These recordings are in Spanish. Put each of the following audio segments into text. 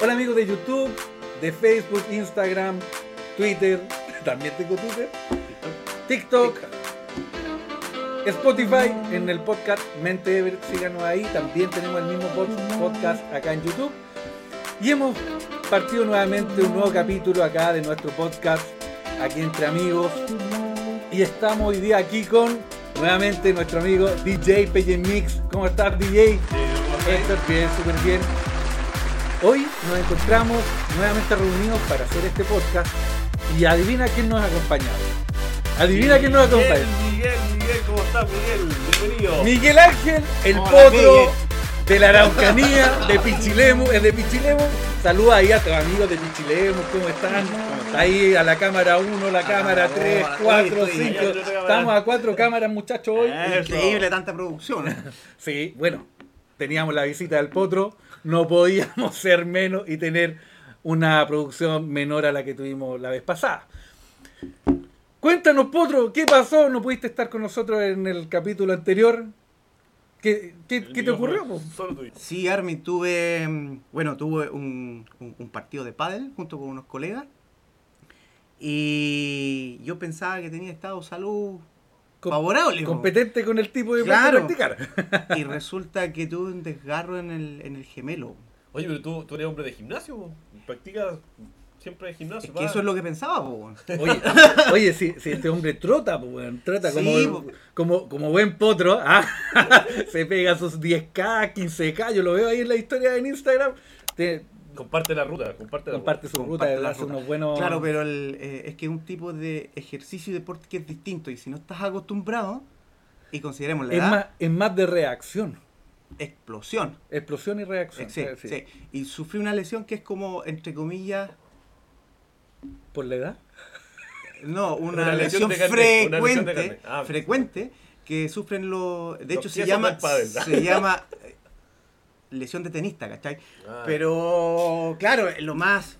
Hola amigos de YouTube, de Facebook, Instagram, Twitter, también tengo Twitter, TikTok, Spotify, en el podcast Mente Ever, síganos ahí, también tenemos el mismo pod- podcast acá en YouTube. Y hemos partido nuevamente un nuevo capítulo acá de nuestro podcast, aquí entre amigos. Y estamos hoy día aquí con nuevamente nuestro amigo DJ PJ Mix. ¿Cómo estás DJ? Héctor, bien, súper bien. Hoy nos encontramos nuevamente reunidos para hacer este podcast y adivina quién nos ha acompañado. Adivina quién nos acompaña. Miguel, Miguel, ¿cómo estás, Miguel? Bienvenido. Miguel Ángel, el Hola, potro Miguel. de la Araucanía, de Pichilemu, es de Pichilemu. Saluda ahí a tus amigos de Pichilemu, ¿cómo están? Ahí a la cámara 1, la cámara 3, hola. 4, Oye, estoy 5. ahí a otra cámara. Estamos a cuatro cámaras, muchachos, hoy. Eso. Increíble tanta producción. Sí, bueno, teníamos la visita del potro, no podíamos ser menos y tener una producción menor a la que tuvimos la vez pasada. Cuéntanos, potro, ¿qué pasó? ¿No pudiste estar con nosotros en el capítulo anterior? ¿Qué, qué- qué te ocurrió? Sí, Armin, tuve, mm, bueno, tuve un, un- un partido de pádel junto con unos colegas y yo pensaba que tenía estado de salud Com- favorable. po. Competente con el tipo de Claro. practicar. Y resulta que tuve un desgarro en el, en el gemelo. Oye, pero tú, tú eres hombre de gimnasio. Practicas siempre gimnasio. Es que eso es lo que pensaba, po. Oye, oye si, si este hombre trota, trota como, Sí, po. como, como buen potro, ah, se pega sus 10k, 15k, yo lo veo ahí en la historia en Instagram, te, Comparte la ruta, comparte la comparte su ruta, Comparte la hace ruta. unos buenos... Claro, pero el, eh, es que es un tipo de ejercicio y deporte que es distinto. Y si no estás acostumbrado, y consideremos la es, edad, más, es más de reacción, explosión. explosión y reacción. Sí, sí. sí. Y sufrí una lesión que es como, entre comillas, ¿Por la edad? no, una, Una lesión lesión, una frecuente. Ah, frecuente, que sufren los... De Los hecho, se llama, se llama lesión de tenista, ¿cachai? Ah, Pero, claro, lo más...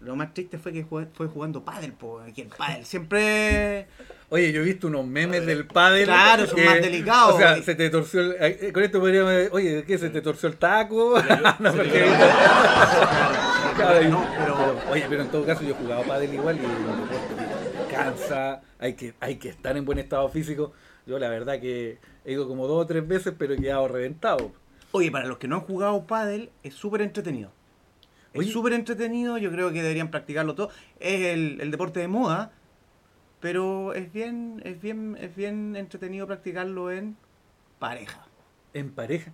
Lo más triste fue que jugué- fue jugando pádel, po, que el pádel siempre... Oye, yo he visto unos memes del pádel. Claro, son más delicados. O sea, se te torció el... eh, Con esto podríamos... Oye, ¿qué? ¿Se te torció el taco? no, porque Claro, No, pero- Oye, pero en todo caso yo he jugado pádel igual y que cansa, hay que, hay que estar en buen estado físico. Yo la verdad que he ido como dos o tres veces, pero he quedado reventado. Oye, para los que no han jugado pádel, es súper entretenido. Es súper entretenido, yo creo que deberían practicarlo todo. Es el, el deporte de moda, pero es bien, es bien, es bien entretenido practicarlo en pareja. En pareja.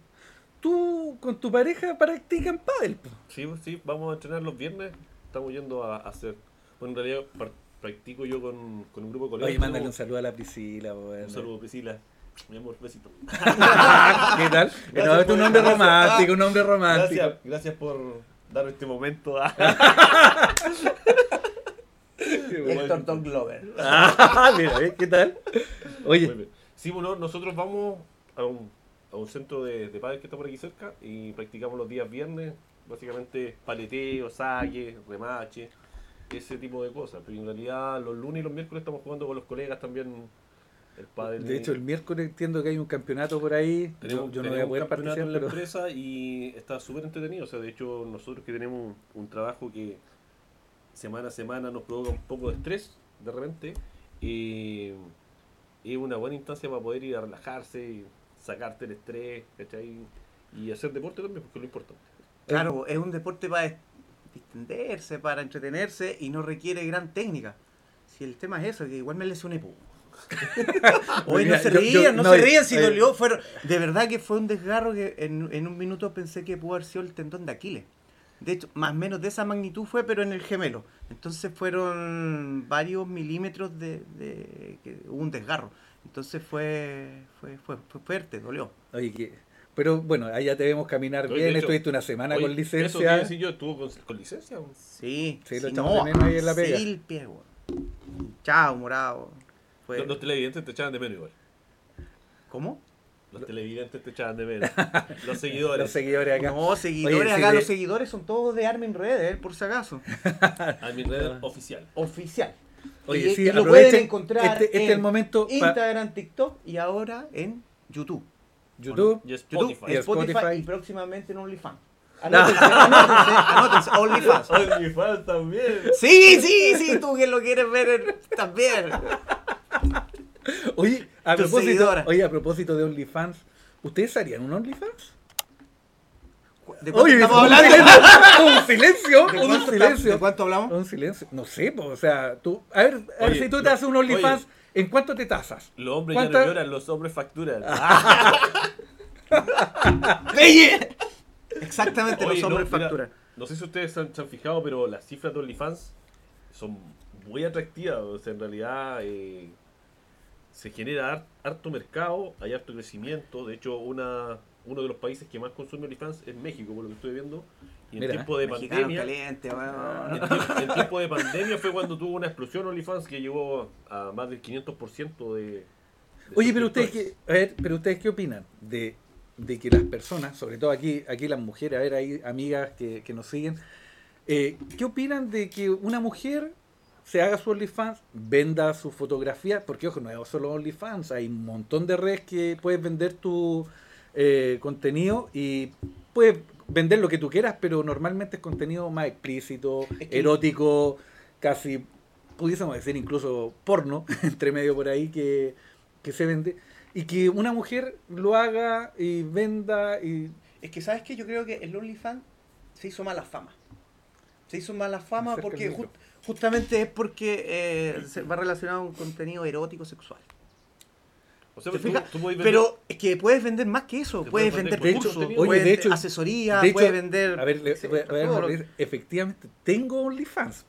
Tú con tu pareja practican pádel. Sí, pues, sí, vamos a entrenar los viernes. Estamos yendo a, a hacer. Bueno, en realidad practico yo con, con un grupo de colegas. Oye, mándale un saludo a la Priscila. po, Un saludo, Priscila. Mi amor, besito. ¿Qué tal? Un gracias. romántico, un nombre romántico. Gracias, gracias por dar este momento. a-. Héctor Glover. Ah, mira, ¿ves? ¿qué tal? Oye. Sí, bueno, nosotros vamos a un, a un centro de, de pádel que está por aquí cerca y practicamos los días viernes, básicamente paleteo, saque, remache, ese tipo de cosas. Pero en realidad los lunes y los miércoles estamos jugando con los colegas también el pádel. de hecho el miércoles entiendo que hay un campeonato por ahí. tenemos, yo, yo no voy a poder un campeonato en la pero... empresa y está súper entretenido. O sea, de hecho nosotros que tenemos un, un trabajo que semana a semana nos provoca un poco de estrés de repente, eh, es una buena instancia para poder ir a relajarse y sacarte el estrés, ¿cachai? Y hacer deporte también, porque es lo importante. Claro, es un deporte para distenderse, para entretenerse y no requiere gran técnica. Si el tema es eso, que igual me lesioné. Hoy no se rían, yo- no, no, se rían si eh. dolió. Fueron, de verdad que fue un desgarro que en, en un minuto pensé que pudo haber sido el tendón de Aquiles. De hecho, más o menos de esa magnitud fue, pero en el gemelo. Entonces fueron varios milímetros de, de que hubo un desgarro. Entonces fue, fue, fue, fue fuerte, dolió. Oye, que- pero bueno, ahí ya te vemos caminar Oye, bien. de hecho- Estuviste una semana Oye, con Eso licencia. quiere decir yo, estuvo con, con licencia. Sí, Sí, lo echamos de menos ahí en la pega. sí, el pie. Chao, morado. Fue- Los, los televidentes te echaban de menos igual. ¿Cómo? Los televidentes te echaban de menos. Los seguidores. Los seguidores acá. No, seguidores, Oye, acá los seguidores son todos de Armin Red, eh, por si acaso. A mi red oficial. Oficial. Oye, y, sí, y lo aprovechen, pueden encontrar este- este en es el momento pa- Instagram, TikTok y ahora en YouTube. YouTube. Y YouTube, Spotify. Y Spotify, Spotify. y próximamente en OnlyFans. Anótense, anótense, anótense. OnlyFans. OnlyFans también. Sí, sí, sí, tú que lo quieres ver también. Oye, a propósito, oye, a propósito de OnlyFans, ¿ustedes harían un OnlyFans? ¿De cuánto Oye, estamos un hablando? silencio, un silencio, ¿De un cuánto, silencio. ¿De cuánto hablamos? Un silencio. No sé, pues, o sea, tú. A ver, a ver Oye, si tú te haces un OnlyFans, oye. ¿en cuánto te tasas? Los hombres ya ¿Cuánta- no lloran, los hombres facturan. ¡Belle! Exactamente, Oye, los no, hombres mira, facturan. No sé si ustedes se han, se han fijado, pero las cifras de OnlyFans son muy atractivas. O sea, en realidad eh, se genera har- harto mercado, hay harto crecimiento. De hecho, una, uno de los países que más consume OnlyFans es México, por lo que estoy viendo. Y en Mira, tiempo de pandemia. caliente, weón. En, tiemp- en tiempo de pandemia fue cuando tuvo una explosión OnlyFans que llegó a más del 500% de, de Oye, pero ustedes, qué, a ver, pero ustedes qué opinan de, de que las personas, sobre todo aquí, aquí las mujeres, a ver, hay amigas que, que nos siguen, eh, ¿qué opinan de que una mujer se haga su OnlyFans, venda su fotografía? Porque, ojo, no es solo OnlyFans, hay un montón de redes que puedes vender tu eh, contenido y puedes vender lo que tú quieras, pero normalmente es contenido más explícito, Es que- erótico, casi, pudiésemos decir incluso porno, entre medio por ahí, que, que se vende. Y que una mujer lo haga y venda y... Es que, ¿sabes qué? Yo creo que el OnlyFans se hizo mala fama. Se hizo mala fama porque justamente es porque eh, se va relacionado con contenido erótico sexual. O sea, ¿Te tú- fijas? tú puedes vender- Pero es que puedes vender más que eso. Puedes puedes vender vender cursos, contenido. Oye, puedes de hecho- asesoría, de hecho, puedes vender... A ver, le- Sí, voy a- voy a decir, efectivamente, tengo OnlyFans.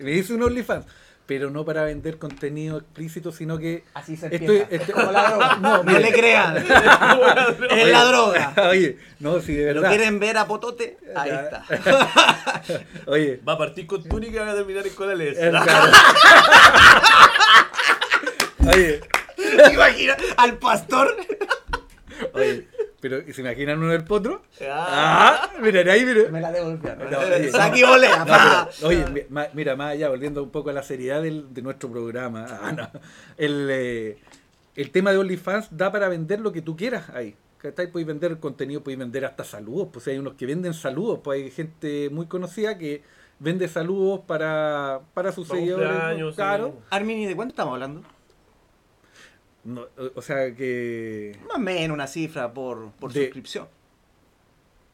Me hice un OnlyFans, pero no para vender contenido explícito, sino que... Así se Estoy- empieza. estoy- Como la droga. No, No, le crean. es la droga. Oye, no, sí, de ¿Lo verdad. quieren ver a Potote? Ahí está. Oye, Va a partir con túnica y va a terminar en colales. Oye, ¿Te imaginas al pastor? oye, pero ¿y ¿se imaginan uno del potro? Ah. Ah, miren ahí, miren. Me la devolvieron. No, oye, no. volea. No, pa. pero, oye, ma- mira, más allá, volviendo un poco a la seriedad del- de nuestro programa, ah, no, el, eh, el tema de OnlyFans da para vender lo que tú quieras ahí. ¿cachai? Puedes vender contenido, puedes vender hasta saludos. Pues hay unos que venden saludos, pues hay gente muy conocida que vende saludos para, para sus seguidores. cumpleaños, Claro. sí. Armin, ¿y de cuánto estamos hablando? No, o- sea que. Más o menos una cifra por, por De- suscripción.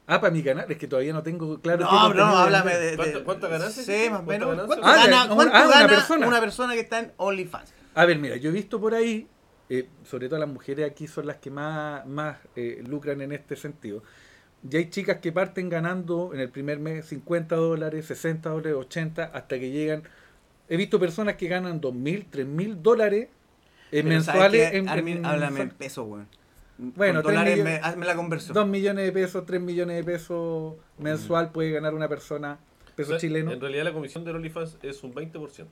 Ah, para mi canal, es que todavía no tengo claro. No, qué no, háblame de. de- ¿Cuánto- cuánto ganaste? Sí, más o ¿Cuánto menos. ganaste? ¿Cuánto Ah, gana, ya, cuánto ah, una persona. una persona que está en OnlyFans? A ver, mira, yo he visto por ahí, eh, sobre todo las mujeres aquí son las que más, más eh, lucran en este sentido. Y hay chicas que parten ganando en el primer mes 50 dólares, 60 dólares, 80, hasta que llegan. He visto personas que ganan 2.000, 3.000 dólares eh, mensuales. en- Armin, en- háblame en pesos, weón. Bueno, dólares, millones- me- hazme la conversión. 2 millones de pesos, 3 millones de pesos mensual puede ganar una persona, peso O sea, chileno. En realidad la comisión de OnlyFans es un 20%.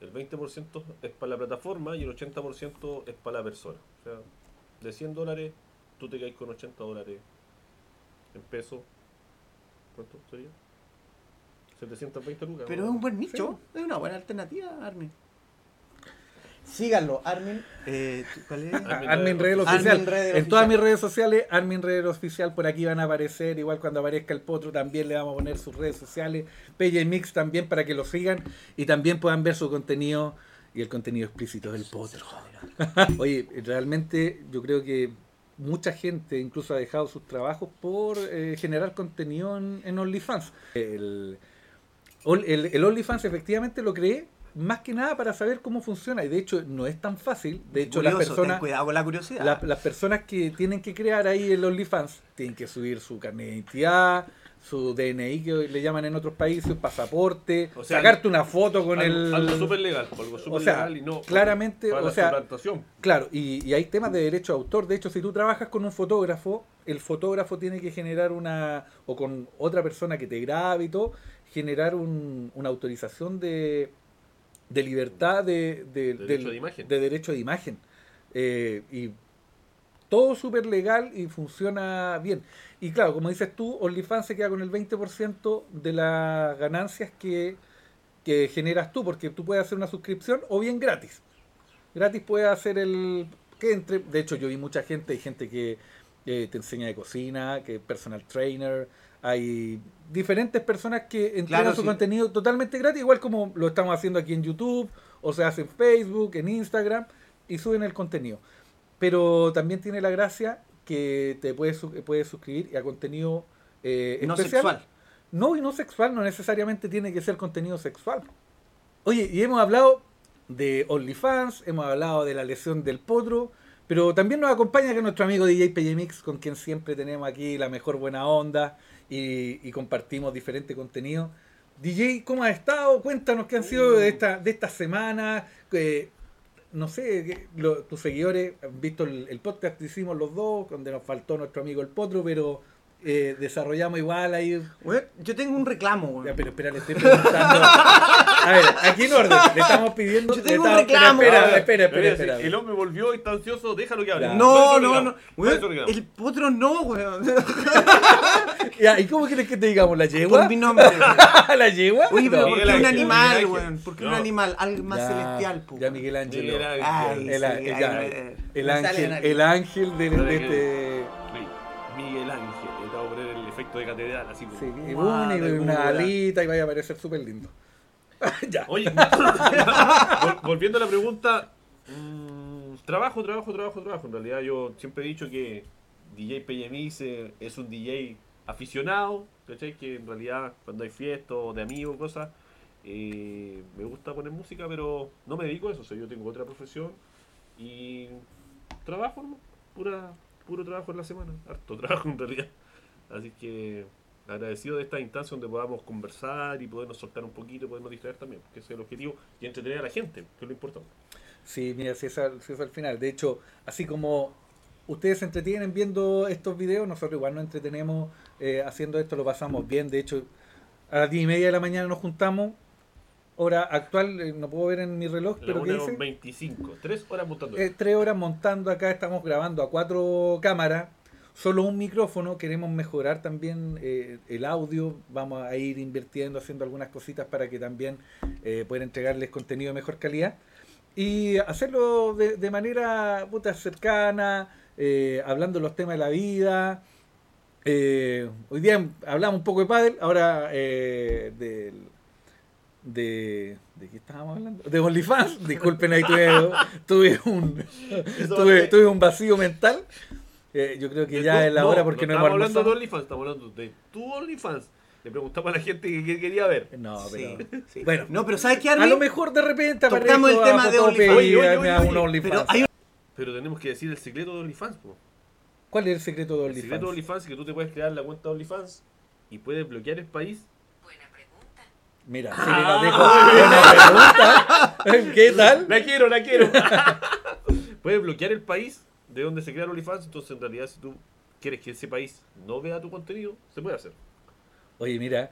El 20% es para la plataforma y el 80% es para la persona. O sea, de 100 dólares, tú te caes con 80 dólares en peso. ¿Cuánto sería? 720 lucas. Pero ¿no? es un buen nicho, es una buena alternativa, Armin. Síganlo, Armin. Eh, ¿Cuál es? Armin Armin Red Armin Oficial. Red en Oficial. todas mis redes sociales, Armin Red Oficial, por aquí van a aparecer. Igual cuando aparezca el potro, también le vamos a poner sus redes sociales. PJ Mix también para que lo sigan y también puedan ver su contenido y el contenido explícito del potro. Oye, realmente yo creo que mucha gente incluso ha dejado sus trabajos por eh, generar contenido en, en OnlyFans. El, Ol- el, el OnlyFans efectivamente lo creé más que nada para saber cómo funciona y de hecho no es tan fácil. De hecho, las ten personas, cuidado con la curiosidad. la- las personas que tienen que crear ahí el OnlyFans tienen que subir su carnet de identidad, su DNI que le llaman en otros países, pasaporte, O sea, sacarte una foto con algo, el... algo súper legal. Algo súper o sea, legal y no. claramente, para o la sea. Claro, y, y hay temas de derecho de autor. De hecho, si tú trabajas con un fotógrafo, el fotógrafo tiene que generar una, o con otra persona que te grabe y todo, generar un- una autorización de, de libertad de, de- Derecho del- de imagen. de derecho de imagen. Eh, y todo súper legal y funciona bien. Y claro, como dices tú, OnlyFans se queda con el 20% de las ganancias que, que generas tú, porque tú puedes hacer una suscripción o bien gratis. Gratis puedes hacer el... que entre De hecho, yo vi mucha gente, hay gente que eh, te enseña de cocina, que es personal trainer, hay diferentes personas que entregan Claro, su sí. contenido totalmente gratis, igual como lo estamos haciendo aquí en YouTube, o se hace en Facebook, en Instagram, y suben el contenido. Pero también tiene la gracia que te puedes, puedes suscribir a contenido eh, No especial. sexual. No, y no sexual, no necesariamente tiene que ser contenido sexual. Oye, y hemos hablado de OnlyFans, hemos hablado de la lesión del potro, pero también nos acompaña que nuestro amigo DJ Pellemix, con quien siempre tenemos aquí la mejor buena onda y, y compartimos diferente contenido. DJ, ¿cómo has estado? Cuéntanos qué han sido de esta, de esta semana. eh, no sé, lo- tus seguidores han visto el podcast que hicimos los dos, donde nos faltó nuestro amigo el potro, pero eh, desarrollamos igual ahí yo tengo un reclamo, weón. ya, pero espera, le estoy preguntando. A ver, aquí en orden, le estamos pidiendo. Yo tengo un estamos- reclamo. Espera, espera, espera, espera. si El hombre volvió y está ansioso, déjalo que hable. No, no, no. Weón, el potro no, weón. ¿Y cómo quieres que te digamos? ¿La yegua? Por mi nombre. ¿La yegua? Oye, pero No. ¿por qué un animal, weón? ¿Por qué No. un animal? Algo más Ya, celestial, po. Ya, Miguel Ángel. El, ángel, el ángel de, de Espera este. Miguel Ángel, de catedral, así como. Sí, y una, y una alita y vaya a parecer súper lindo. ya. Oye, vol- volviendo a la pregunta, mm, trabajo, trabajo, trabajo, trabajo. En realidad yo siempre he dicho que DJ eh, es un DJ aficionado, ¿cachai? Que en realidad cuando hay fiestas o de amigos, cosas, eh, me gusta poner música, pero no me dedico a eso. O sea, yo tengo otra profesión y trabajo, ¿no? Pura, puro trabajo en la semana, harto trabajo en realidad. Así que agradecido de esta instancia donde podamos conversar y podernos soltar un poquito, podernos distraer también, que ese es el objetivo, y entretener a la gente, que es lo importante. Sí, mira, si eso, si eso al final. De hecho, así como ustedes se entretienen viendo estos videos, nosotros igual nos entretenemos eh, haciendo esto, lo pasamos bien. De hecho, a las 10 y media de la mañana nos juntamos. Hora actual, eh, no puedo ver en mi reloj, La pero ¿qué 1 con dice? 25, tres horas montando. Eh, tres horas montando acá, estamos grabando a cuatro cámaras, solo un micrófono, queremos mejorar también eh, el audio, vamos a ir invirtiendo, haciendo algunas cositas para que también eh, puedan entregarles contenido de mejor calidad y hacerlo de, de manera puta, cercana, eh, hablando de los temas de la vida. Eh, hoy día hablamos un poco de pádel, ahora eh, del de ¿de qué estábamos hablando? De OnlyFans. Disculpen ahí tuve, tuve un tuve, tuve un vacío mental. Eh, yo creo que De ya tu- es la hora porque no, hemos estamos hablando de. OnlyFans, estamos hablando de tu OnlyFans. Le preguntamos a la gente que, que quería ver. No, Sí, pero sí. bueno, No, pero ¿sabes qué, a lo mejor de repente Tocamos el tema de OnlyFans. OnlyFans. Pero hay Pero tenemos que decir el secreto de OnlyFans. po. ¿Cuál es el secreto de El secreto de OnlyFans? OnlyFans es que tú te puedes crear la cuenta de OnlyFans y puedes bloquear el país. Buena pregunta. Mira, si me la dejo buena pregunta. ¿Qué tal? La quiero, la quiero. puedes bloquear el país de donde se crea el OnlyFans. Entonces, en realidad, si tú quieres que ese país no vea tu contenido, se puede hacer. Oye, mira,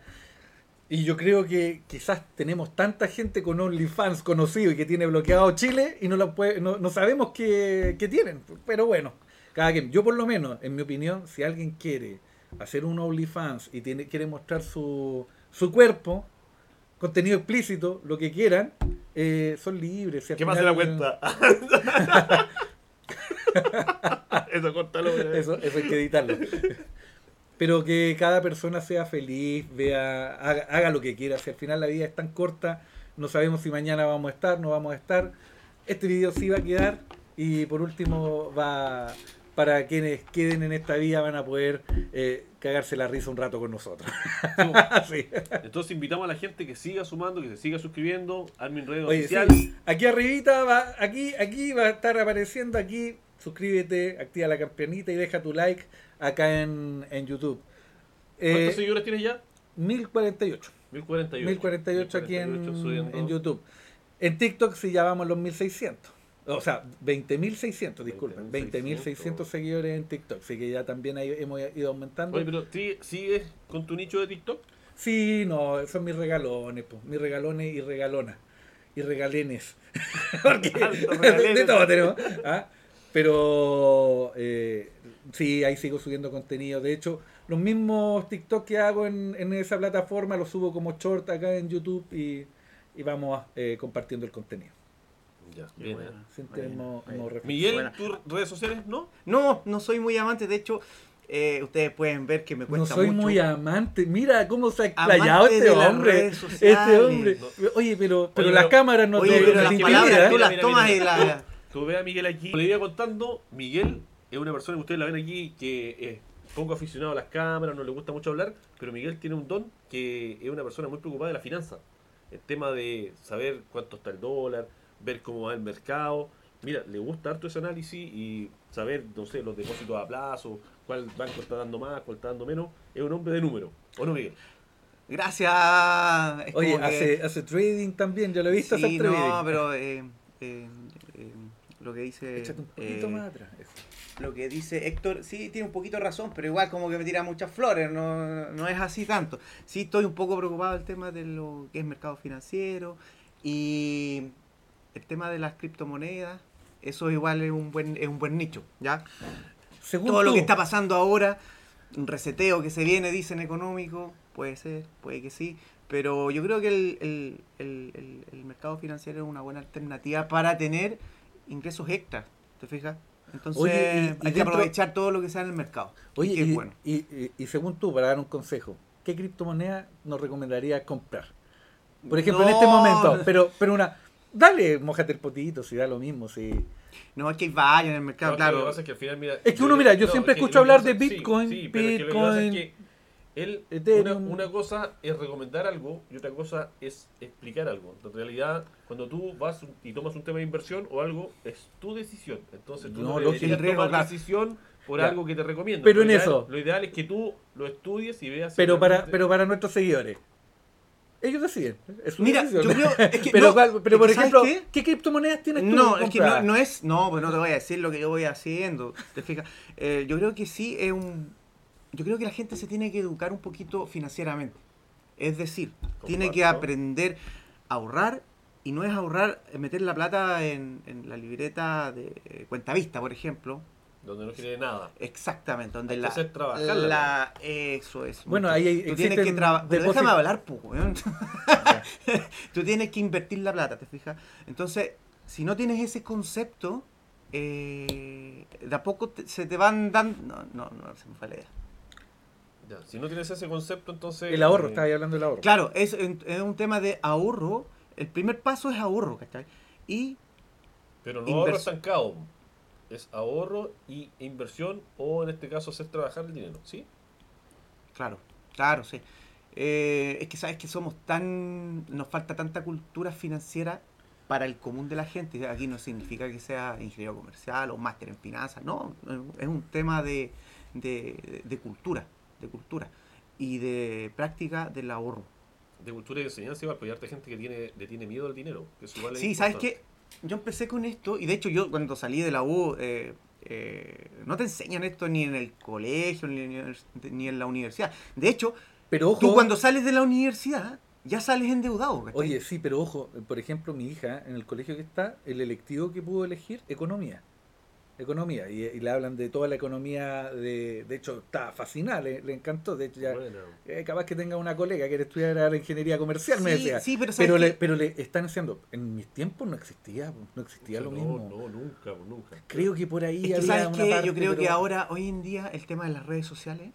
y yo creo que quizás tenemos tanta gente con OnlyFans conocido y que tiene bloqueado Chile y no, lo puede, no, no sabemos qué, qué tienen. Pero bueno, cada quien. Yo por lo menos, en mi opinión, si alguien quiere hacer un OnlyFans y tiene, quiere mostrar su, su cuerpo, contenido explícito, lo que quieran, eh, son libres. Si ¿Qué pasa en la final- cuenta? Eso, córtalo. eh. Eso, eso hay que editarlo. Pero que cada persona sea feliz, vea, haga, haga lo que quiera. Si al final la vida es tan corta, no sabemos si mañana vamos a estar, no vamos a estar. Este video sí va a quedar y por último va para quienes queden en esta vida van a poder eh, cagarse la risa un rato con nosotros. Sí. Entonces invitamos a la gente que siga sumando, que se siga suscribiendo. Armin Red Oye, Oficial. sí, aquí arribita va, aquí, aquí va a estar apareciendo aquí. Suscríbete, activa la campanita y deja tu like acá en, en YouTube. ¿Cuántos Eh, seguidores tienes ya? 1048. 1048. 1048 aquí en, 1048 subiendo. en YouTube. En TikTok sí ya vamos a los 1600. O sea, 20.600, disculpen. 20.600. 20.600 seguidores en TikTok. Así que ya también ahí hemos ido aumentando. Oye, pero ¿sí- ¿sigues con tu nicho de TikTok? Sí, no, son mis regalones, pues, mis regalones y regalonas. Y regalenes. Porque de regalenes. todo tenemos. ¿ah? Pero eh, sí, ahí sigo subiendo contenido. De hecho, los mismos TikTok que hago en, en esa plataforma los subo como short acá en YouTube y, y vamos eh, compartiendo el contenido. Ya, bien. Miguel. ¿tus redes sociales no? No, no soy muy amante. De hecho, eh, ustedes pueden ver que me No cuesta soy mucho. muy amante. Mira cómo se ha explayado este hombre. Este hombre. Oye, pero, pero Oye, las cámaras no Oye, te, pero no las palabras intimidan. tú las tomas y las... Tú ves a Miguel aquí. Le iba contando, Miguel es una persona que ustedes la ven aquí que es poco aficionado a las cámaras, no le gusta mucho hablar, pero Miguel tiene un don que es una persona muy preocupada de la finanza. El tema de saber cuánto está el dólar, ver cómo va el mercado. Mira, le gusta harto ese análisis y saber, no sé, los depósitos a plazo, cuál banco está dando más, cuál está dando menos. Es un hombre de número. ¿O no, Miguel? Gracias. Es Oye, que- hace, trading también, yo lo he visto Sí, hacer trading. no, pero eh, eh, lo que dice... Échate un poquito eh, más atrás. Lo que dice Héctor, sí, tiene un poquito de razón, pero igual como que me tira muchas flores, no, no es así tanto. Sí estoy un poco preocupado del tema de lo que es mercado financiero y el tema de las criptomonedas, eso igual es un buen, es un buen nicho, ¿ya? Según Todo lo que está pasando ahora, un reseteo que se viene, dicen económico, puede ser, puede que sí, pero yo creo que el- el- el mercado financiero es una buena alternativa para tener ingresos extras, ¿te fijas? Entonces Oye, y- y hay que dentro- aprovechar todo lo que sea en el mercado. Oye, que es y, bueno. y- y- y según tú, para dar un consejo, ¿qué criptomoneda nos recomendaría comprar? Por ejemplo, en este momento, pero, pero una. Dale, mojate el potito, si da lo mismo. Si... No, es que hay varios en el mercado, No, que Lo que claro. pasa es que al final, mira, Es que uno, mira, yo siempre escucho hablar pasa- de sí, Bitcoin, sí, pero es que lo que pasa es Bitcoin, que él, una, una cosa es recomendar algo y otra cosa es explicar algo. En realidad, cuando tú vas y tomas un tema de inversión o algo, es tu decisión. Entonces tú No, no, deberías tomar claro. decisión por Ya. algo que te recomiendo. Pero Lo en ideal- eso. Lo ideal es que tú lo estudies y veas... si Pero para, pero para nuestros seguidores. Ellos deciden. Es Mira, decisión. yo creo- es que pero, no, por que ¿sabes ejemplo, qué? qué? criptomonedas tienes tú? No, es que no es. No, pues no te voy a decir lo que yo voy haciendo. ¿Te fijas? Eh, yo creo que sí es un. Yo creo que la gente se tiene que educar un poquito financieramente. Es decir, tiene que aprender a ahorrar y no es ahorrar, meter la plata en, en la libreta de eh, cuenta vista, por ejemplo. Donde no quiere nada. Exactamente, donde Hay que la, hacer trabajar la la- eso es. Bueno, mucho. ahí tú tienes que trabajar. Déjame hablar, weón. Tú tienes que invertir la plata, ¿te fijas? Entonces, si no tienes ese concepto, eh, de a poco te- se te van dando. No, no, no, se me fue la idea. Ya, Si no tienes ese concepto, entonces... El ahorro, eh, hablando del ahorro. Claro, es, es un tema de ahorro. El primer paso es ahorro, ¿cachai? Y Pero no ahorro estancado. Es ahorro y inversión o en este caso hacer trabajar el dinero, ¿sí? Claro, claro, sí. Eh, es que sabes que somos tan. Nos falta tanta cultura financiera para el común de la gente. Aquí no significa que sea ingeniero comercial o máster en finanzas, no. Es un tema de, de, de cultura, de cultura y de práctica del ahorro. De cultura y enseñanza igual, hay harta gente que tiene, le tiene miedo al dinero. Que eso es Sí, ¿sabes qué? Yo empecé con esto y de hecho yo cuando salí de la U eh, eh, no te enseñan esto ni en el colegio ni en, ni en la universidad. De hecho, Pero ojo. tú cuando sales de la universidad ya sales endeudado. ¿cachai? Oye, sí, pero ojo, por ejemplo, mi hija en el colegio que está, el electivo que pudo elegir, economía. Economía, y, y le hablan de toda la economía, de, de hecho, está fascinada, le, le encantó. De hecho, ya, Bueno, eh, capaz que tenga una colega que quiere estudiar ahora ingeniería comercial, me decía. sí, pero ¿sabes pero, le, pero le están diciendo, en mis tiempos no existía, no existía lo no, mismo. No, nunca, pues, nunca. Creo que por ahí Es que había sabes una parte, yo creo que ahora, hoy en día, el tema de las redes sociales,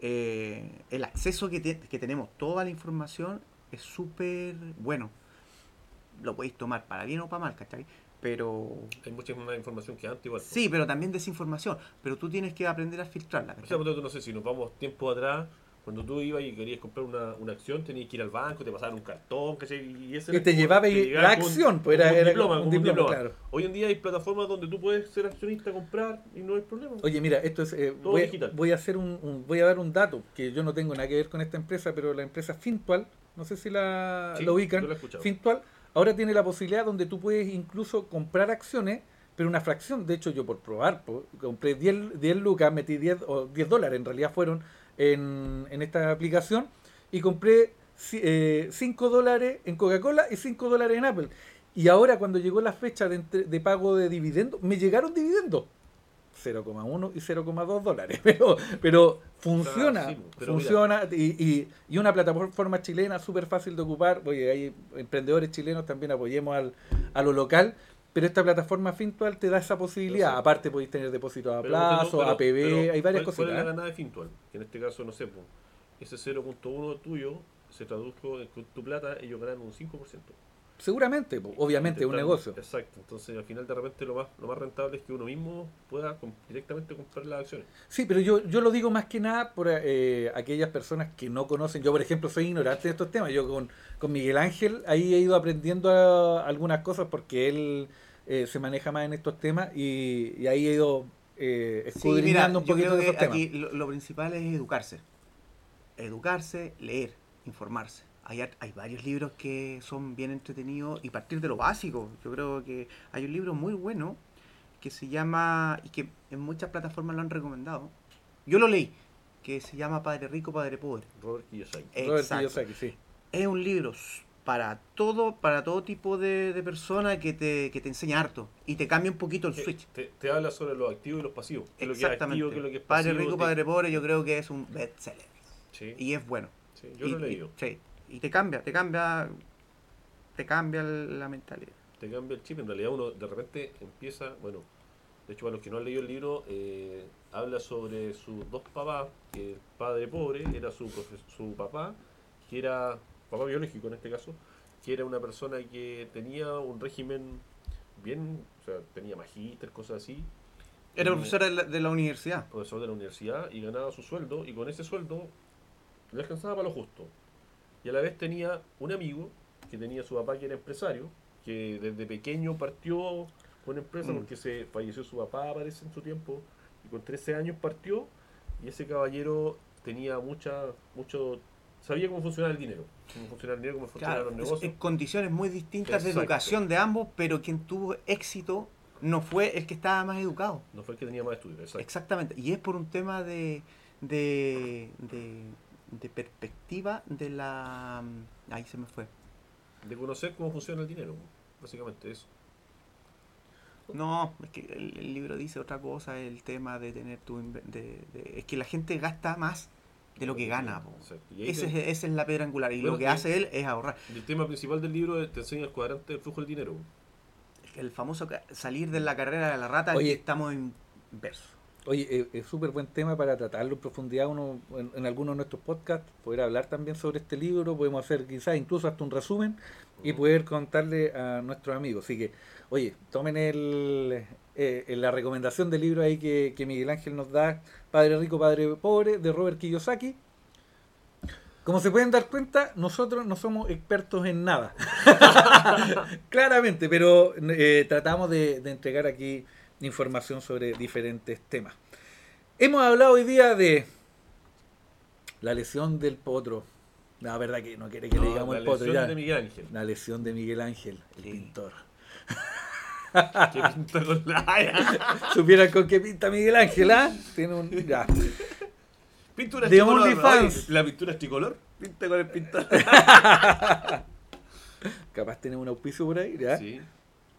eh, el acceso que, te- que tenemos toda la información es súper bueno. Lo podéis tomar para bien o para mal, ¿cachai? Pero Hay mucha más información que antes igual. pues. sí, pero también desinformación. Pero tú tienes que aprender a filtrarla, O sea, ¿cachai? por ejemplo, no sé si nos vamos tiempo atrás, cuando tú ibas y querías comprar una, una acción, tenías que ir al banco, te pasaban un cartón, ¿cachai? Y ese Que era te llevaba y- la acción, pues, era- un era diploma, un diploma, diploma. claro. Hoy en día hay plataformas donde tú puedes ser accionista, comprar y no hay problema. Oye, mira, esto es. eh, Todo voy, digital. voy a hacer un, un- voy a dar un dato que yo no tengo nada que ver con esta empresa, pero la empresa Fintual, no sé si la, Sí, la ubican. la he escuchado. Fintual ahora tiene la posibilidad donde tú puedes incluso comprar acciones, pero una fracción. De hecho, yo por probar, po, compré 10, 10 lucas, metí 10 o 10 dólares, en realidad fueron en, en esta aplicación y compré 5 dólares en Coca-Cola y 5 dólares en Apple. Y ahora cuando llegó la fecha de, entre- de pago de dividendos, me llegaron dividendos. 0,1 y 0,2 dólares. Pero, pero funciona. Ah, sí, pero funciona y, y, y una plataforma chilena súper fácil de ocupar. Oye, hay emprendedores chilenos, también apoyemos al, a lo local. Pero esta plataforma Fintual te da esa posibilidad. Aparte podéis tener depósitos a Pero, plazo, pero- APB, hay varias ¿cuál- ¿Cuál es la ¿eh? ganada de Fintual? Que en este caso, no sé, po, ese 0.1 tuyo se tradujo en tu plata, ellos ganan un 5%. Seguramente, obviamente, es un negocio. Exacto, entonces al final de repente lo más, lo más rentable es que uno mismo pueda com- directamente comprar las acciones. Sí, pero yo, yo lo digo más que nada por eh, aquellas personas que no conocen. Yo, por ejemplo, soy ignorante de estos temas. Yo con, con Miguel Ángel ahí he ido aprendiendo ah, algunas cosas porque él eh, se maneja más en estos temas y, y ahí he ido eh, Sí, escudriñando mira, un yo poquito creo de que esos temas. aquí lo, lo principal es educarse. Educarse, leer, informarse. Hay, hay varios libros que son bien entretenidos y partir de lo básico. Yo creo que hay un libro muy bueno que se llama, y que en muchas plataformas lo han recomendado. Yo lo leí, que se llama Padre Rico, Padre Pobre. Robert Kiyosaki. Robert Exacto. Kiyosaki, sí. Es un libro para todo, para todo tipo de, de persona que te, que te enseña harto y te cambia un poquito el switch. Te, te habla sobre los activos y los pasivos. lo que es Exactamente. activo, lo que es Padre Rico, te- Padre Pobre, yo creo que es un bestseller. Sí, Y es bueno. sí, yo y, lo he y- leído. sí, y te cambia, te cambia, te cambia la mentalidad. Te cambia el chip. En realidad uno de repente empieza, bueno, de hecho para los que no han leído el libro, eh, habla sobre sus dos papás, que el padre pobre era su, su papá, que era papá biológico en este caso, que era una persona que tenía un régimen bien, o sea, tenía magíster, cosas así. Era profesor de la, de la universidad. profesor de la universidad y ganaba su sueldo y con ese sueldo le alcanzaba para lo justo. Y a la vez tenía un amigo que tenía su papá que era empresario, que desde pequeño partió con empresa Mm. porque se falleció su papá parece en su tiempo y con 13 años partió y ese caballero tenía mucha mucho sabía cómo funcionaba el dinero, cómo funcionaba el dinero, cómo funcionaban Claro, los negocios. en condiciones muy distintas de educación de ambos, pero quien tuvo éxito no fue el que estaba más educado. No fue el que tenía más estudios. Exactamente. Y es por un tema de, de, de, de perspectiva de la... Ahí se me fue. De conocer cómo funciona el dinero, básicamente eso. No, es que el, el libro dice otra cosa, el tema de tener tu... inve- De, de- es que la gente gasta más de lo que gana. Y te- es- esa es la piedra angular. Y Bueno, lo que y- hace él es ahorrar. El tema principal del libro es- te enseña el cuadrante del flujo del dinero. El famoso salir de la carrera de la rata, Oye. que estamos inversos. Oye, eh, es súper buen tema para tratarlo en profundidad uno, en, en algunos de nuestros podcasts, poder hablar también sobre este libro, podemos hacer quizás incluso hasta un resumen y poder contarle a nuestros amigos. Así que, oye, tomen el, eh, la recomendación del libro ahí que, que Miguel Ángel nos da, Padre Rico, Padre Pobre, de Robert Kiyosaki. Como se pueden dar cuenta, nosotros no somos expertos en nada. Claramente, pero eh, tratamos de, de entregar aquí información sobre diferentes temas. Hemos hablado hoy día de la lesión del potro. La verdad que no quiere que le digamos la el potro lesión ya. de Miguel Ángel. La lesión de Miguel Ángel, el Sí. pintor. Pinta con la- Supieran con qué pinta Miguel Ángel, ¿ah? Tiene un. Ya. Pintura De tricolor. OnlyFans. La pintura es tricolor. Pinta con el pintor. Capaz tiene un auspicio por ahí, ¿ya? Sí.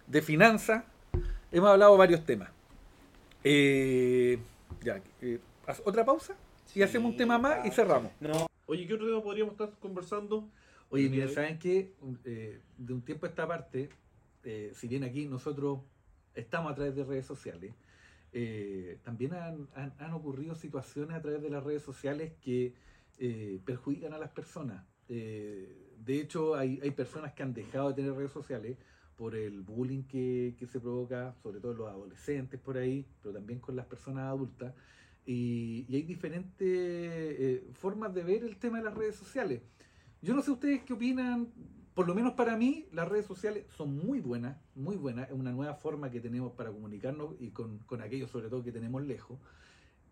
de finanzas, hemos hablado varios temas. Eh, ya, eh, haz otra pausa y hacemos un tema más y cerramos. No. Oye, ¿qué otro tema podríamos estar conversando? Oye, mira, ¿saben qué? Eh, de un tiempo a esta parte, eh, si bien aquí nosotros estamos a través de redes sociales, eh, también han, han- han ocurrido situaciones a través de las redes sociales que eh, perjudican a las personas. Eh, de hecho, hay, hay personas que han dejado de tener redes sociales por el bullying que, que se provoca, sobre todo en los adolescentes por ahí, pero también con las personas adultas. Y, y hay diferentes eh, formas de ver el tema de las redes sociales. Yo no sé ustedes qué opinan, por lo menos para mí las redes sociales son muy buenas, muy buenas, es una nueva forma que tenemos para comunicarnos y con, con aquellos sobre todo que tenemos lejos,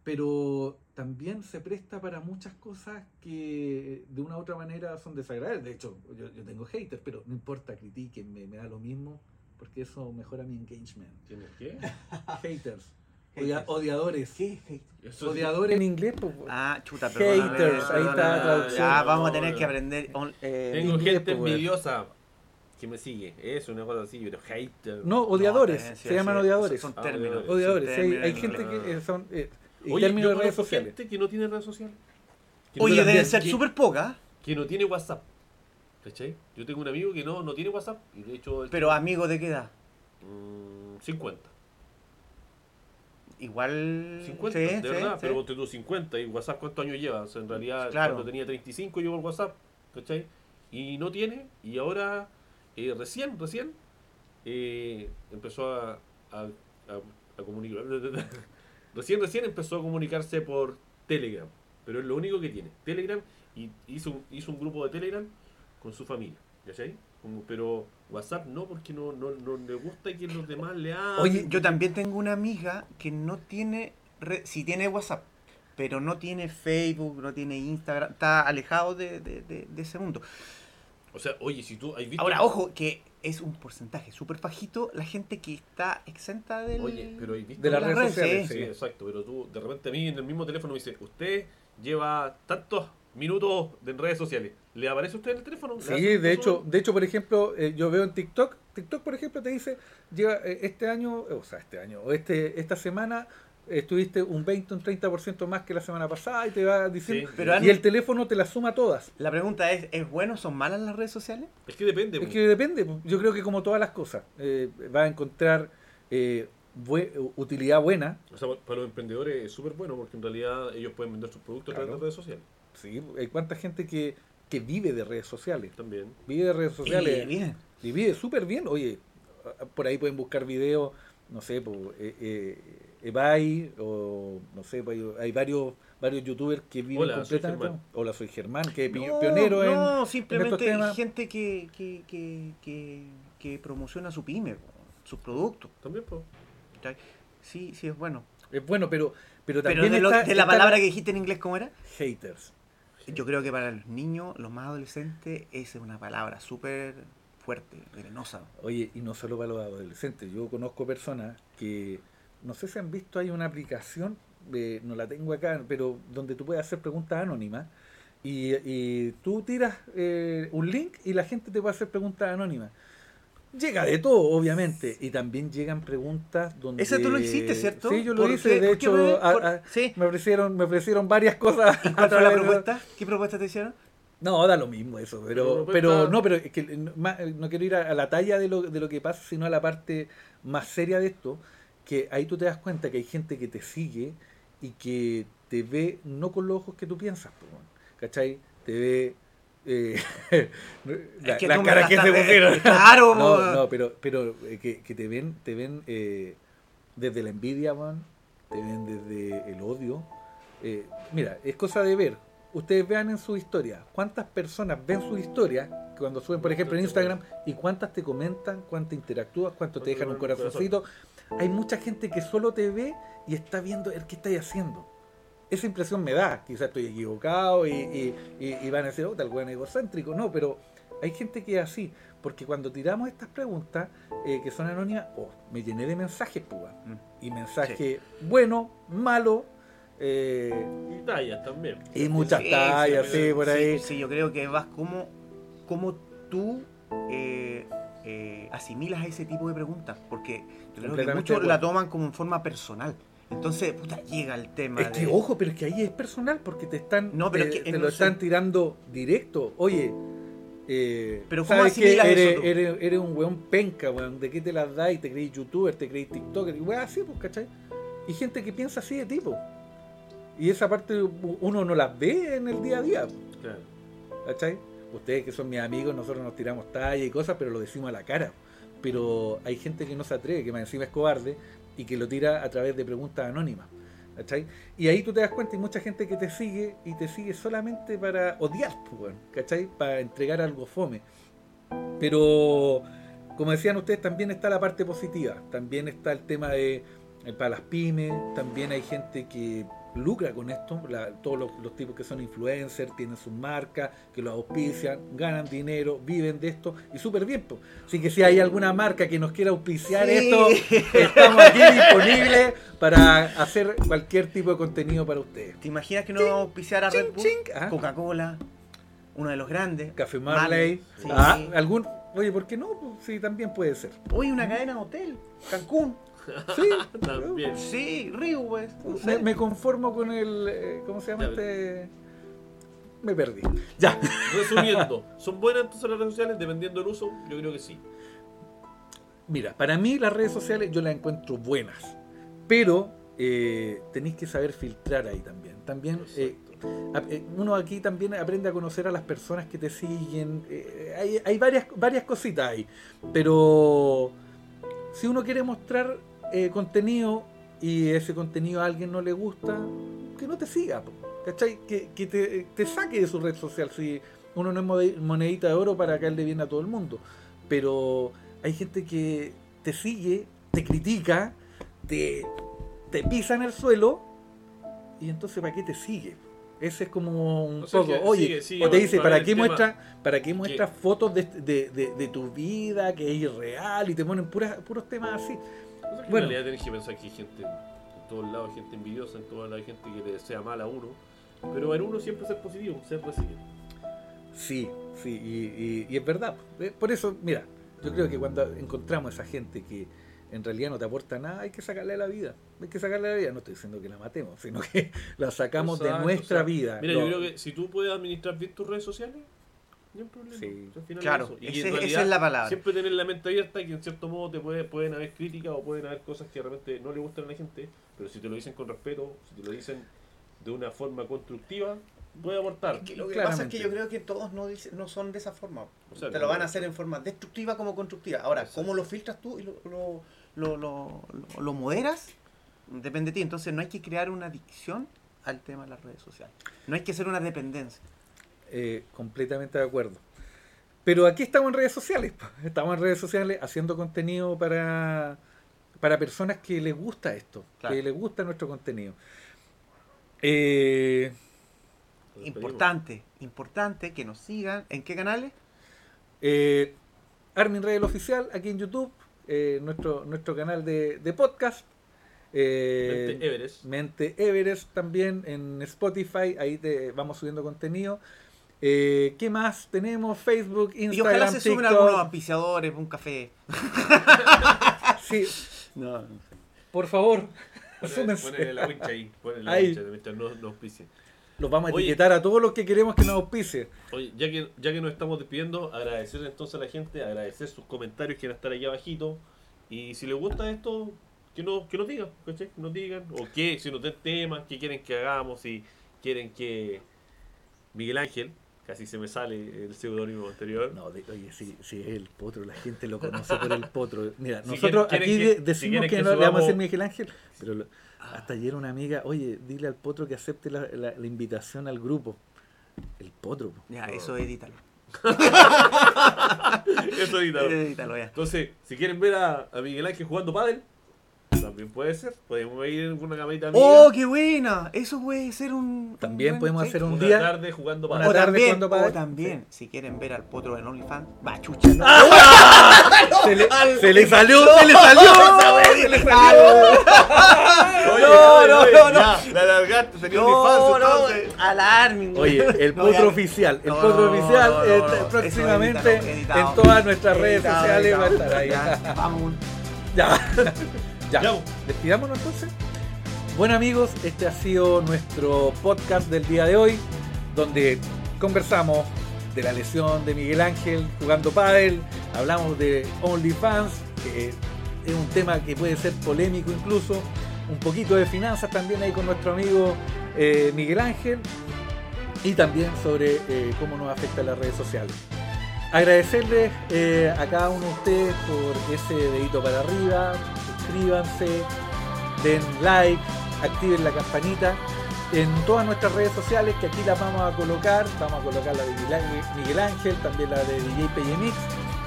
pero también se presta para muchas cosas que de una u otra manera son desagradables. De hecho, yo, yo tengo haters, pero no importa, critiquenme, me da lo mismo, porque eso mejora mi engagement. ¿Tienes qué? Haters, odia- Haters. odiadores. ¿Qué? Hate? Eso Odiadores en inglés, pues, Ah, chuta, Haters, perdóname, ahí está la traducción. Ya, vamos a tener no. que aprender. on- eh, Tengo inglés, gente pues, envidiosa que me sigue. Eso, una cosa así, pero hater. No, odiadores, no, sí, se llaman sí, odiadores. Son Ah, términos. odiadores. Sí, hay, gente que eh, son eh, en Oye, términos yo de redes sociales. gente que no tiene redes sociales. Que Oye, no, deben ser súper pocas, que no tiene WhatsApp. ¿Cachai? Yo tengo un amigo que no, no tiene WhatsApp. Y de hecho, pero amigo de qué edad? Mm, 50. Igual. 50, sí, de sí, verdad, sí. pero ponte tú 50 y WhatsApp cuántos años lleva. O sea, en realidad Claro. cuando tenía 35 llegó el WhatsApp, ¿cachai? Y no tiene, y ahora eh, recién, recién eh, empezó a, a, a- a comunicar. recién, recién empezó a comunicarse por Telegram, pero es lo único que tiene. Telegram y hizo, un- hizo un grupo de Telegram con su familia, ¿cachai? Como, pero WhatsApp no, porque no, no, no le gusta que los demás le hablen. Oye, yo también tengo una amiga que no tiene. re- sí tiene WhatsApp, pero no tiene Facebook, no tiene Instagram. Está alejado de- de- de ese mundo. O sea, oye, si tú has visto... Ahora, ojo, que es un porcentaje súper bajito la gente que está exenta del. Oye, pero ¿has visto De las las redes redes, sociales, Sí, sí. exacto, pero tú de repente a mí en el mismo teléfono me dice, usted lleva tantos minutos en redes sociales. ¿Le aparece a usted en el teléfono? ¿Le Sí, de hecho, de hecho, por ejemplo, eh, yo veo en TikTok, TikTok, por ejemplo, te dice, lleva eh, este año, o sea, este año, o este, esta semana estuviste un 20, un 30% más que la semana pasada y te va diciendo, Sí, Pero y el teléfono te la suma todas. La pregunta es: ¿es bueno? ¿Son malas las redes sociales? Es que depende. Es que depende, yo creo que como todas las cosas, eh, va a encontrar eh, utilidad buena, O sea, para los emprendedores es súper bueno porque en realidad ellos pueden vender sus productos a través de redes sociales. sí, hay cuánta gente que, que vive de redes sociales, También. vive de redes sociales. Y bien. Y vive súper bien. Oye, por ahí pueden buscar videos, no sé, por eh, eh, Ebay, o no sé, pues, hay, varios varios youtubers que viven Hola, completamente. Hola, soy Germán, que es No, pionero en. no, simplemente gente que, que, que, que, que promociona su pyme, sus productos. También, pues. Sí, sí, es bueno. Es bueno, pero, pero Pero también de, lo- está- de la está palabra que dijiste en inglés, ¿cómo era? haters. Yo creo que para los niños, los más adolescentes, esa es una palabra súper fuerte, venenosa. Oye, y no solo para los adolescentes, yo conozco personas que, no sé si han visto, hay una aplicación, eh, no la tengo acá, pero donde tú puedes hacer preguntas anónimas y, y tú tiras eh, un link y la gente te puede hacer preguntas anónimas. Llega de todo, obviamente, y también llegan preguntas donde... Ese tú lo hiciste, ¿cierto? Sí, yo lo ¿Por hice, qué? de ¿Por qué hecho, me- a- por- a- sí. me, ofrecieron, me ofrecieron varias cosas. ¿Y a cuál fue la propuesta? ¿Qué propuesta te hicieron? no, da lo mismo eso, pero, Pero no pero cuenta- no, pero es que no, más- no quiero ir a, a la talla de lo, de lo que pasa, sino a la parte más seria de esto, que ahí tú te das cuenta que hay gente que te sigue y que te ve no con los ojos que tú piensas, ¿cachai? Te ve... eh, la, que la cara se pusieron. Claro, no, no, pero, pero eh, que, que te ven, te ven eh, desde la envidia, man, te ven desde el odio. Eh, mira, es cosa de ver. Ustedes vean en su historia cuántas personas ven su historia cuando suben, por ejemplo, en Instagram y cuántas te comentan, cuántas interactúas, cuánto te dejan un corazoncito. Hay mucha gente que solo te ve y está viendo el que estáis haciendo. Esa impresión me da, quizás estoy equivocado y, y- y- y van a decir, oh, tal buen egocéntrico. No, pero hay gente que es así, porque cuando tiramos estas preguntas eh, que son anónimas, oh, me llené de mensajes, pues, weón. Mm. y mensajes bueno, malo, eh, Y tallas también. y muchas Sí, tallas, sí, sí, sí, por Sí, ahí. Sí, yo creo que vas como, como tú eh, eh, asimilas a ese tipo de preguntas, porque creo que muchos la toman como en forma personal. Entonces, puta, llega el tema. Es que, de- ojo, pero es que ahí es personal, porque te están, No, pero te, es que te lo están tirando directo. Oye, eh, Pero ¿cómo ¿sabes que asimilas eso eres, tú? eres, eres un weón penca, weón? ¿De qué te las das? Y te crees youtuber, te crees tiktoker, y weón así, pues, ¿cachai? Y gente que piensa así de tipo. Y esa parte uno no las ve en el día a día, Claro. ¿cachai? Ustedes que son mis amigos, nosotros nos tiramos talla y cosas, pero lo decimos a la cara. Pero hay gente que no se atreve, que más encima es cobarde, y que lo tira a través de preguntas anónimas. ¿Cachai? Y ahí tú te das cuenta, hay mucha gente que te sigue y te sigue solamente para odiar, pues, ¿cachai? Para entregar algo fome. Pero, como decían ustedes, también está la parte positiva. También está el tema de eh, para las pymes, también hay gente que lucra con esto, la- todos los, los tipos que son influencers, tienen sus marcas, que los auspician, ganan dinero, viven de esto y súper bien. po. Así que si hay alguna marca que nos quiera auspiciar Sí. esto, estamos aquí disponibles para hacer cualquier tipo de contenido para ustedes. ¿Te imaginas que no vamos a auspiciar a Red Ching, Bull? ching. Ah. Coca-Cola, uno de los grandes. Café Marley, Sí. ah, algún, oye, ¿por qué no? Pues sí, también puede ser. Hoy una cadena de hotel, Cancún. Sí, También. Sí, Río, pues. me, conformo con el, eh, ¿cómo se llama Ya, este? Me perdí. Ya. Resumiendo, ¿son buenas entonces las redes sociales dependiendo del uso? Yo creo que sí. Mira, para mí las redes sociales yo las encuentro buenas, pero eh, tenéis que saber filtrar ahí también. También eh, eh, uno aquí también aprende a conocer a las personas que te siguen. eh, hay hay varias, varias cositas ahí, pero si uno quiere mostrar eh, contenido y ese contenido a alguien no le gusta, que no te siga, ¿cachai? Que, que te, te saque de su red social. Si uno no es monedita de oro para caerle bien a todo el mundo, pero hay gente que te sigue, te critica, te, te pisa en el suelo y entonces ¿para qué te sigue? Ese es como un O sea, poco, oye, sigue, sigue, o te dice, ¿para qué muestra, para qué muestras fotos de, de, de- de tu vida que es irreal y te ponen puras, puros temas así? Que Bueno. En realidad tenés que pensar que hay gente en todos lados, gente envidiosa, en todos lados hay gente que le desea mal a uno. Pero en uno siempre ser positivo, ser resiliente. Sí, sí, y, y- y es verdad. Eh, Por eso, mira, yo creo que cuando encontramos a esa gente que en realidad no te aporta nada, hay que sacarle la vida. Hay que sacarle la vida. No estoy diciendo que la matemos, sino que la sacamos de nuestra o sea, vida. Mira, yo creo que si tú puedes administrar bien tus redes sociales, no hay problema. Sí. Al final Claro, es eso. Y ese- en esa es la palabra. Siempre tener la mente abierta que en cierto modo te puede, pueden haber críticas o pueden haber cosas que realmente no le gustan a la gente, pero si te lo dicen con respeto, si te lo dicen de una forma constructiva, puede aportar. Es que lo que Claramente. pasa es que yo creo que todos no, dicen, no son de esa forma. O sea, Te lo van a hacer en forma destructiva como constructiva. Ahora, Exacto. ¿cómo lo filtras tú y lo, lo, lo, lo- lo- lo moderas? Depende de ti. Entonces no hay que crear una adicción al tema de las redes sociales. No hay que ser una dependencia. Eh, completamente de acuerdo. Pero aquí estamos en redes sociales. Estamos en redes sociales haciendo contenido para, para personas que les gusta esto, Claro. que les gusta nuestro contenido. Eh. Importante, importante que nos sigan. ¿En qué canales? eh, Armin Reyes Oficial, aquí en YouTube, eh, nuestro, nuestro canal de, de podcast. Eh, Mente Everest. Mente Everest también en Spotify, ahí te vamos subiendo contenido. Eh, ¿Qué más? Tenemos Facebook, y ojalá Instagram, se sumen algunos auspiciadores, un café. Sí, No, no sé. por favor, súmense. ponele la wincha ahí. ponele la Ahí. wincha, mientras no, no auspicie. Los vamos a Oye. etiquetar a todos los que queremos que nos auspicie. Oye, ya que, ya que nos estamos despidiendo, agradecer entonces a la gente, agradecer sus comentarios que van a estar aquí abajito. Y si les gusta esto, que nos, que nos digan, ¿cachai? Que nos digan. O que, si nos den temas, qué quieren que hagamos, si quieren que Miguel Ángel, casi se me sale el seudónimo anterior. No, de- oye, si, si es el potro, la gente lo conoce por el potro. Mira, Si nosotros quieren- aquí quieren si decimos que, que no le vamos a decir subamos- Miguel Ángel, pero lo- hasta ayer una amiga, oye, dile al potro que acepte la, la- la invitación al grupo. El potro. po. Ya, eso edítalo. Eso edítalo. Edítalo ya. Entonces, si quieren ver a, a Miguel Ángel jugando pádel, también puede ser. Podemos ir en una camarita mía. ¡Oh, qué buena! Eso puede ser un. También un buen- podemos hacer un una día. tarde jugando pádel. O tarde también, jugando o también, si quieren ver al potro en OnlyFans, va chucha. No. Se le, se le salió, se le salió, se le salió. Oye, No, no, oye, no, no. ya, La largaste, tenía un No, no, entonces. alarming. güey. Oye, el No, potro ya. oficial, el No, potro no, oficial no, no, eh, no, eso próximamente editado. en todas nuestras redes Editado, sociales va a editado. estar ahí. Ya, vamos. Ya. ya. Ya. Despidámonos entonces. Bueno amigos, este ha sido nuestro podcast del día de hoy, donde conversamos de la lesión de Miguel Ángel jugando pádel, hablamos de OnlyFans, que es un tema que puede ser polémico incluso, un poquito de finanzas también ahí con nuestro amigo eh, Miguel Ángel, y también sobre eh, cómo nos afecta las redes sociales. Agradecerles eh, a cada uno de ustedes por ese dedito para arriba, suscríbanse, den like, activen la campanita en todas nuestras redes sociales que aquí las vamos a colocar, vamos a colocar la de Miguel Ángel- también la de DJ PMX,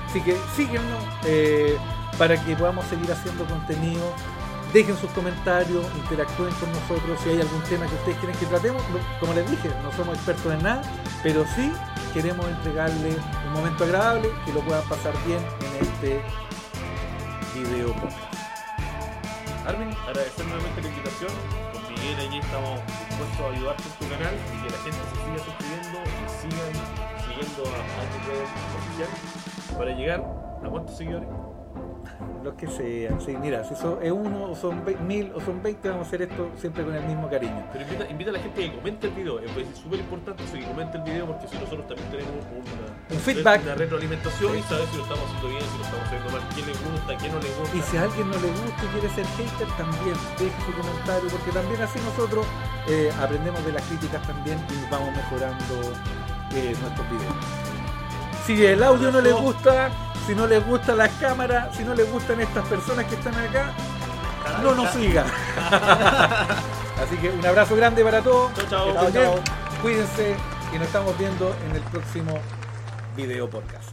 así que síguenos eh, para que podamos seguir haciendo contenido, dejen sus comentarios, interactúen con nosotros. Si hay algún tema que ustedes quieren que tratemos, como les dije, no somos expertos en nada, pero sí queremos entregarles un momento agradable, que lo puedan pasar bien en este video. Armin, agradecer nuevamente la invitación. Con Miguel allí estamos dispuestos a ayudarte en tu canal y que la gente se siga suscribiendo y sigan siguiendo a Armin Oficial. para llegar a cuántos seguidores. Los que sean, sí, mira, si son, es uno o son mil o son 20, vamos a hacer esto siempre con el mismo cariño. Pero invita, invita a la gente a que comente el video. Es pues, es súper importante eso, que comente el video porque si nosotros también tenemos una, Un feedback. una retroalimentación Sí. y saber si lo estamos haciendo bien, si lo estamos haciendo mal, qué le gusta, qué no le gusta. Y si a alguien no le gusta y quiere ser hater, también deje su comentario, porque también así nosotros eh, aprendemos de las críticas también y vamos mejorando eh, nuestros videos. Si el audio no les gusta, si no les gustan las cámaras, si no les gustan estas personas que están acá, no nos sigan. Así que un abrazo grande para todos. Chao, chao. Cuídense y nos estamos viendo en el próximo video podcast.